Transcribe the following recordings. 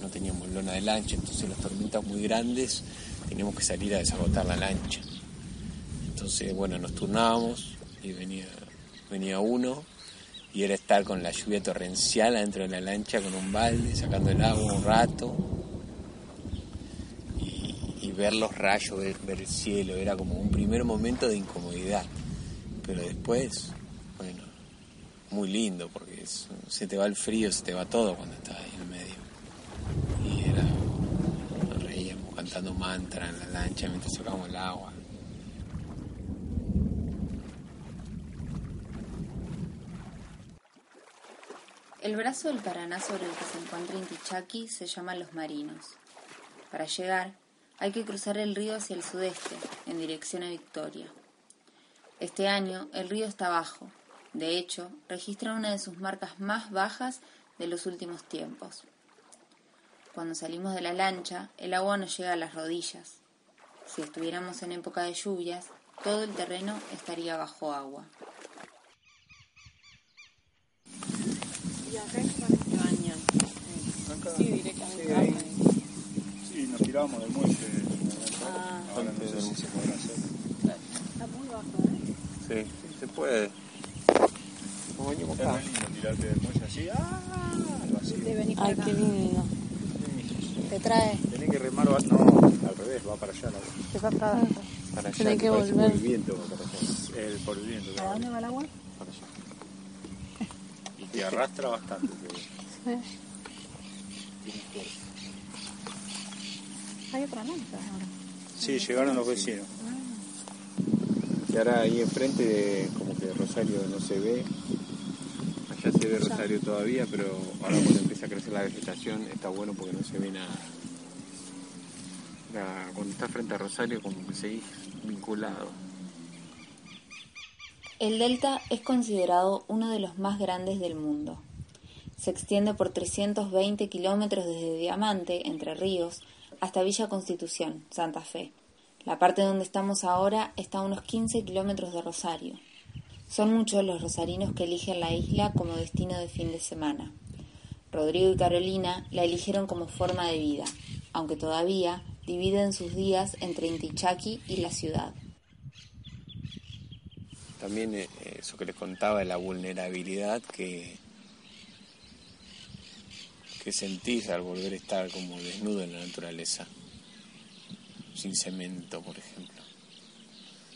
No teníamos lona de lancha, entonces las tormentas muy grandes teníamos que salir a desagotar la lancha. Entonces, bueno, nos turnábamos y venía, venía uno y era estar con la lluvia torrencial adentro de la lancha con un balde, sacando el agua un rato y, ver los rayos, ver, ver el cielo, era como un primer momento de incomodidad, pero después, bueno, muy lindo porque se te va el frío, se te va todo cuando estás ahí en el medio. Y era, nos reíamos cantando mantra en la lancha mientras sacábamos el agua. El brazo del Paraná sobre el que se encuentra Intichaqui se llama Los Marinos. Para llegar, hay que cruzar el río hacia el sudeste, en dirección a Victoria. Este año el río está bajo, de hecho, registra una de sus marcas más bajas de los últimos tiempos. Cuando salimos de la lancha, el agua nos llega a las rodillas. Si estuviéramos en época de lluvias, todo el terreno estaría bajo agua. ¿Y acá es donde se bañan? Sí, directamente. ahí. acá. Sí, nos tirábamos del muelle. Ah. Ahora no sé si se podrá hacer. Está muy bajo, ¿eh? Sí, se puede. Bañamos Es acá. tirarte del muelle así. ¡Ah! Para Ay, qué lindo. Te trae. Tenés que remar, va- no, al revés, va para allá. la- Te va para allá, Tenés que volver. por el viento va para allá. El por el viento. ¿Para dónde va el agua? para allá. Y te arrastra bastante. pero- Hay otra lancha ahora. Sí, llegaron los vecinos. Y ahora ahí enfrente, de- como que Rosario no se ve. Ve Rosario todavía, pero ahora cuando empieza a crecer la vegetación está bueno porque no se ve nada. La- cuando estás frente a Rosario como que seguís vinculado. El delta es considerado uno de los más grandes del mundo. Se extiende por 320 kilómetros desde Diamante, Entre Ríos, hasta Villa Constitución, Santa Fe. La parte donde estamos ahora está a unos 15 kilómetros de Rosario. Son muchos los rosarinos que eligen la isla como destino de fin de semana. Rodrigo y Carolina la eligieron como forma de vida, aunque todavía dividen sus días entre Intichaqui y la ciudad. También eh, eso que les contaba de la vulnerabilidad que, que sentís al volver a estar como desnudo en la naturaleza, sin cemento, por ejemplo.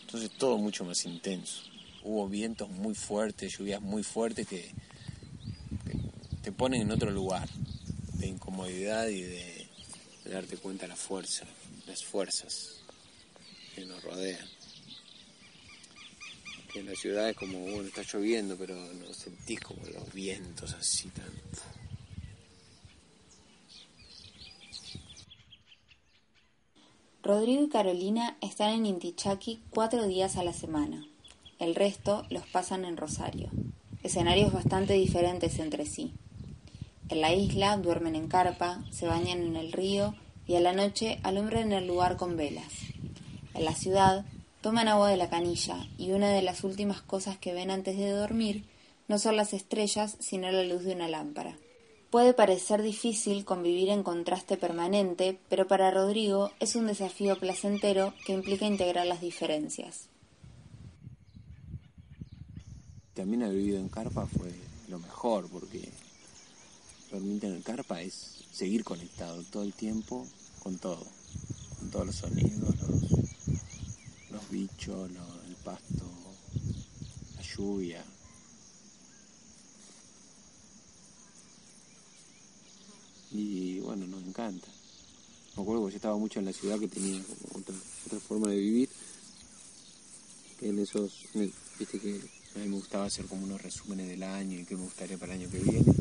Entonces todo mucho más intenso. Hubo vientos muy fuertes, lluvias muy fuertes que, te ponen en otro lugar de incomodidad y de, darte cuenta de la fuerza, las fuerzas que nos rodean que en la ciudad es como, bueno, está lloviendo, pero no sentís como los vientos así tan... Rodrigo y Carolina están en Intichaqui cuatro días a la semana. El resto los pasan en Rosario. Escenarios bastante diferentes entre sí. En la isla duermen en carpa, se bañan en el río y a la noche alumbran el lugar con velas. En la ciudad toman agua de la canilla y una de las últimas cosas que ven antes de dormir no son las estrellas sino la luz de una lámpara. Puede parecer difícil convivir en contraste permanente, pero para Rodrigo es un desafío placentero que implica integrar las diferencias. También haber vivido en carpa fue lo mejor, porque dormir en carpa es seguir conectado todo el tiempo con todo, con todos los sonidos, los, los bichos, el pasto, la lluvia. Y bueno, nos encanta. Me acuerdo que yo estaba mucho en la ciudad que tenía otra, otra forma de vivir, en esos, viste que a mí me gustaba hacer como unos resúmenes del año y qué me gustaría para el año que viene.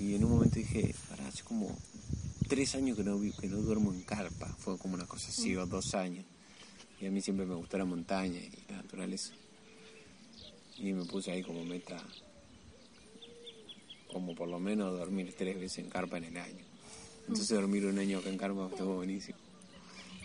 Y, en un momento dije, para, hace como tres años que no, que no duermo en carpa, fue como una cosa así, o dos años. Y a mí siempre me gustó la montaña y la naturaleza. Y me puse ahí como meta, como por lo menos dormir tres veces en carpa en el año. Entonces dormir un año acá en carpa estuvo buenísimo.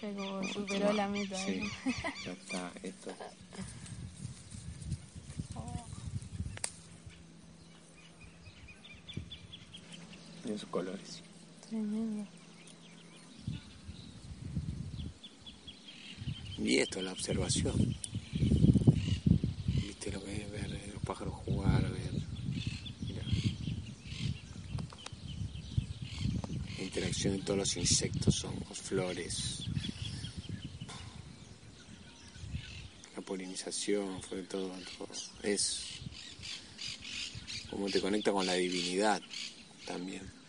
Como superó la meta. Sí, ya está, esto. Y esos colores. Tremendo. Y esto es la observación. Viste lo que es ver los pájaros jugar, ver. Mira. La interacción de todos los insectos, hongos, flores. La polinización, fue todo, todo. Es como te conecta con la divinidad también.